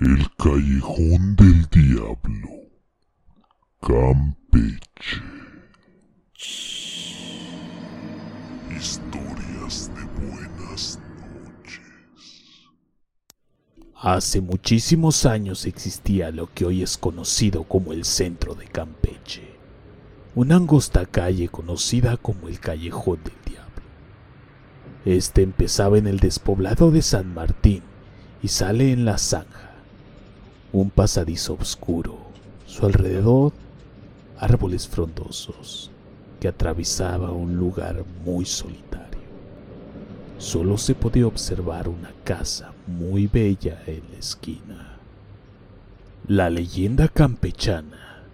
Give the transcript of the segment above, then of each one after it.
El Callejón del Diablo. Campeche. Historias de buenas noches. Hace muchísimos años existía lo que hoy es conocido como el centro de Campeche, una angosta calle conocida como el Callejón del Diablo. Este empezaba en el despoblado de San Martín y sale en la zanja un pasadizo oscuro, su alrededor árboles frondosos que atravesaba un lugar muy solitario. Solo se podía observar una casa muy bella en la esquina. La leyenda campechana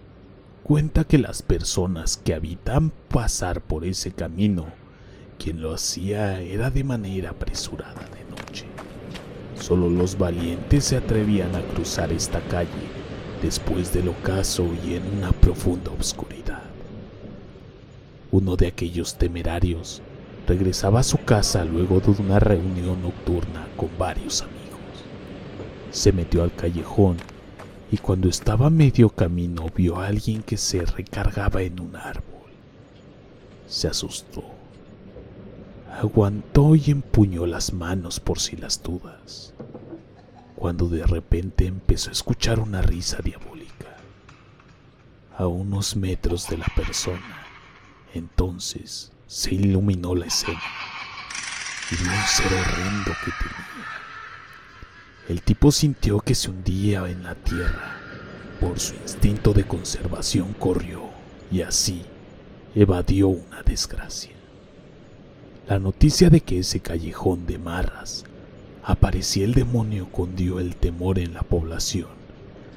cuenta que las personas que habitan pasar por ese camino, quien lo hacía era de manera apresurada. Solo los valientes se atrevían a cruzar esta calle después del ocaso y en una profunda oscuridad. Uno de aquellos temerarios regresaba a su casa luego de una reunión nocturna con varios amigos. Se metió al callejón y cuando estaba a medio camino vio a alguien que se recargaba en un árbol. Se asustó aguantó y empuñó las manos por si las dudas, cuando de repente empezó a escuchar una risa diabólica a unos metros de la persona. Entonces se iluminó la escena y vio un ser horrendo que tenía. El tipo sintió que se hundía en la tierra. Por su instinto de conservación corrió y así evadió una desgracia. La noticia de que ese callejón de marras aparecía el demonio cundió el temor en la población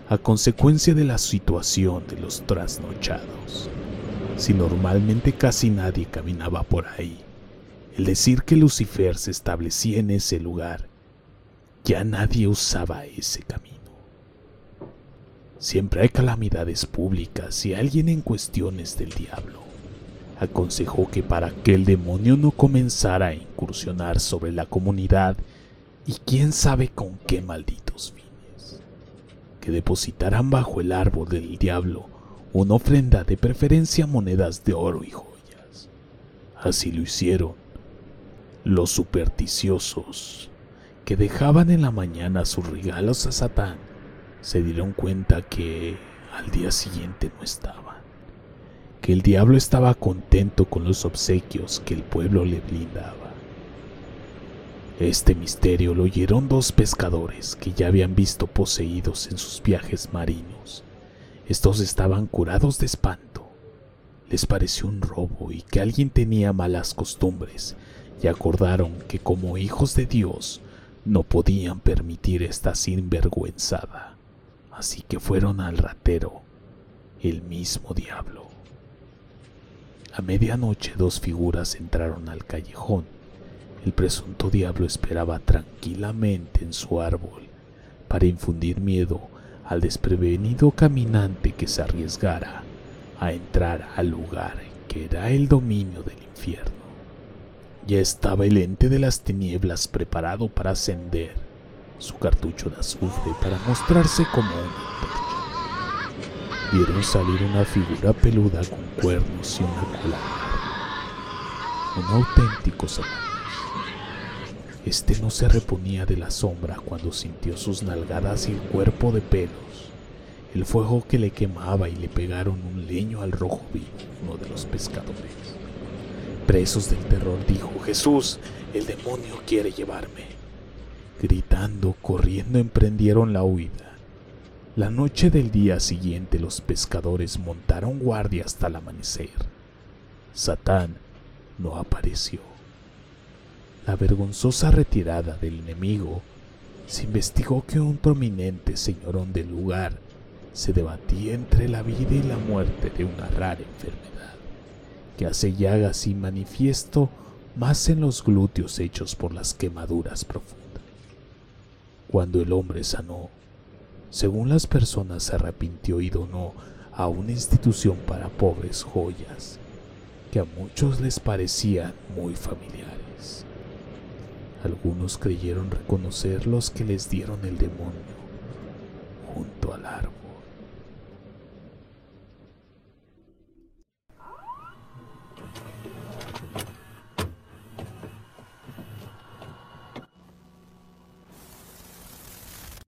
a consecuencia de la situación de los trasnochados. Si normalmente casi nadie caminaba por ahí, el decir que Lucifer se establecía en ese lugar, ya nadie usaba ese camino. Siempre hay calamidades públicas y alguien en cuestiones del diablo aconsejó que para que el demonio no comenzara a incursionar sobre la comunidad y quién sabe con qué malditos fines, que depositaran bajo el árbol del diablo una ofrenda de preferencia monedas de oro y joyas. Así lo hicieron los supersticiosos, que dejaban en la mañana sus regalos a Satán, se dieron cuenta que al día siguiente no estaba que el diablo estaba contento con los obsequios que el pueblo le brindaba. Este misterio lo oyeron dos pescadores que ya habían visto poseídos en sus viajes marinos. Estos estaban curados de espanto. Les pareció un robo y que alguien tenía malas costumbres y acordaron que como hijos de Dios no podían permitir esta sinvergüenzada. Así que fueron al ratero, el mismo diablo. A medianoche dos figuras entraron al callejón. El presunto diablo esperaba tranquilamente en su árbol para infundir miedo al desprevenido caminante que se arriesgara a entrar al lugar que era el dominio del infierno. Ya estaba el ente de las tinieblas preparado para ascender su cartucho de azufre para mostrarse como un vieron salir una figura peluda con cuernos y una cola. Un auténtico Satanás. Este no se reponía de la sombra cuando sintió sus nalgadas y el cuerpo de pelos, el fuego que le quemaba y le pegaron un leño al rojo vivo, uno de los pescadores. Presos del terror dijo, Jesús, el demonio quiere llevarme. Gritando, corriendo, emprendieron la huida. La noche del día siguiente los pescadores montaron guardia hasta el amanecer. Satán no apareció. La vergonzosa retirada del enemigo se investigó que un prominente señorón del lugar se debatía entre la vida y la muerte de una rara enfermedad que hace llagas y manifiesto más en los glúteos hechos por las quemaduras profundas. Cuando el hombre sanó, según las personas, se arrepintió y donó a una institución para pobres joyas, que a muchos les parecían muy familiares. Algunos creyeron reconocer los que les dieron el demonio junto al árbol.